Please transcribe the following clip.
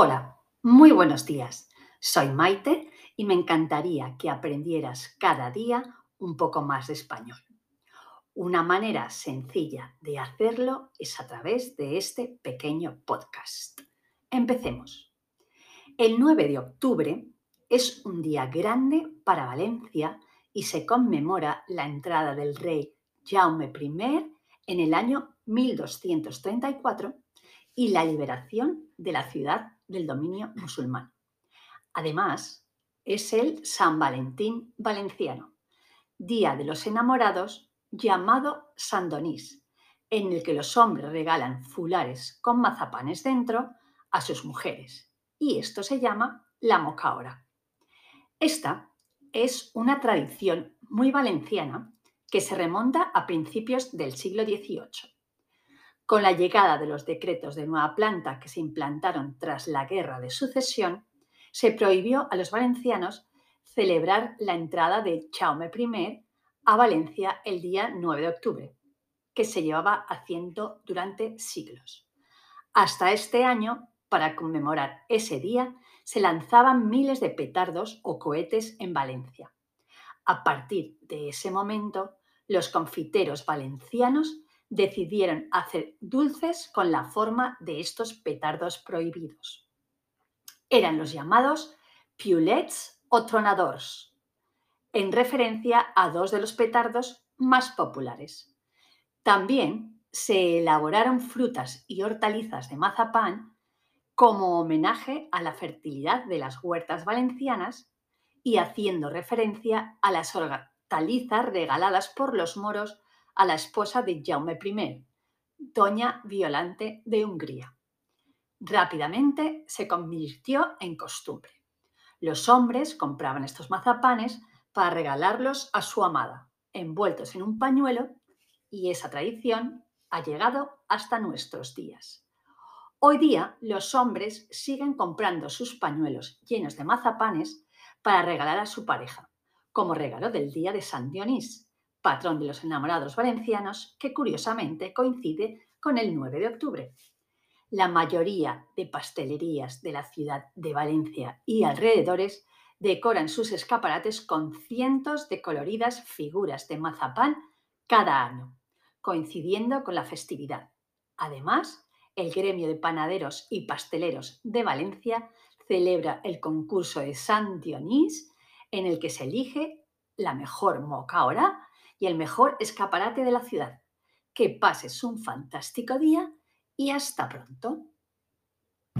Hola, muy buenos días. Soy Maite y me encantaría que aprendieras cada día un poco más de español. Una manera sencilla de hacerlo es a través de este pequeño podcast. Empecemos. El 9 de octubre es un día grande para Valencia y se conmemora la entrada del rey Jaume I en el año 1234 y la liberación de la ciudad del dominio musulmán. Además, es el San Valentín valenciano, Día de los Enamorados llamado San Donís, en el que los hombres regalan fulares con mazapanes dentro a sus mujeres, y esto se llama la mocaora. Esta es una tradición muy valenciana que se remonta a principios del siglo XVIII. Con la llegada de los decretos de nueva planta que se implantaron tras la Guerra de Sucesión, se prohibió a los valencianos celebrar la entrada de Chaume I a Valencia el día 9 de octubre, que se llevaba haciendo durante siglos. Hasta este año, para conmemorar ese día, se lanzaban miles de petardos o cohetes en Valencia. A partir de ese momento, los confiteros valencianos decidieron hacer dulces con la forma de estos petardos prohibidos. Eran los llamados piulets o tronadors, en referencia a dos de los petardos más populares. También se elaboraron frutas y hortalizas de mazapán como homenaje a la fertilidad de las huertas valencianas y haciendo referencia a las hortalizas regaladas por los moros a la esposa de Jaume I, doña Violante de Hungría. Rápidamente se convirtió en costumbre. Los hombres compraban estos mazapanes para regalarlos a su amada, envueltos en un pañuelo, y esa tradición ha llegado hasta nuestros días. Hoy día los hombres siguen comprando sus pañuelos llenos de mazapanes para regalar a su pareja, como regalo del día de San Dionís, patrón de los enamorados valencianos, que curiosamente coincide con el 9 de octubre. La mayoría de pastelerías de la ciudad de Valencia y alrededores decoran sus escaparates con cientos de coloridas figuras de mazapán cada año, coincidiendo con la festividad. Además, el gremio de panaderos y pasteleros de Valencia celebra el concurso de San Dionís, en el que se elige la mejor moca y el mejor escaparate de la ciudad. Que pases un fantástico día y hasta pronto.